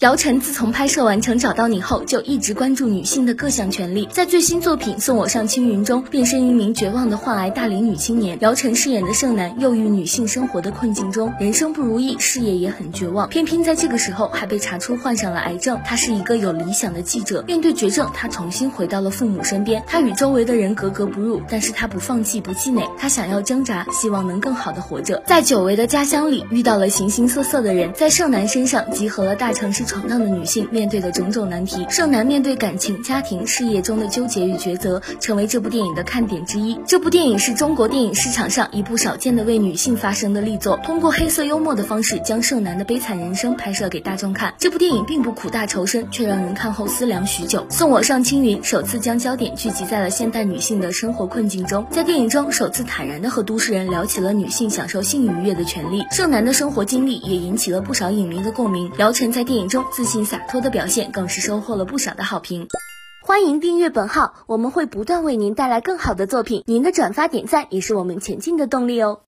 姚晨自从拍摄完成《找到你》后，就一直关注女性的各项权利。在最新作品《送我上青云》中，变身一名绝望的患癌大龄女青年。姚晨饰演的盛楠，又遇女性生活的困境中，人生不如意，事业也很绝望。偏偏在这个时候，还被查出患上了癌症。他是一个有理想的记者，面对绝症，他重新回到了父母身边。他与周围的人格格不入，但是他不放弃，不气馁。他想要挣扎，希望能更好的活着。在久违的家乡里，遇到了形形色色的人，在盛楠身上集合了大城市闯荡的女性。面对的种种难题，剩男面对感情、家庭、事业中的纠结与抉择，成为这部电影的看点之一。这部电影是中国电影市场上一部少见的为女性发声的力作，通过黑色幽默的方式，将剩男的悲惨人生拍摄给大众看。这部电影并不苦大仇深，却让人看后思量许久。送我上青云首次将焦点聚集在了现代女性的生活困境中，在电影中首次坦然的和都市人聊起了女性享受性愉悦的权利。剩男的生活经历也引起了不少影迷的共鸣。姚晨在电影中自信洒脱。的表现更是收获了不少的好评，欢迎订阅本号，我们会不断为您带来更好的作品，您的转发点赞也是我们前进的动力哦。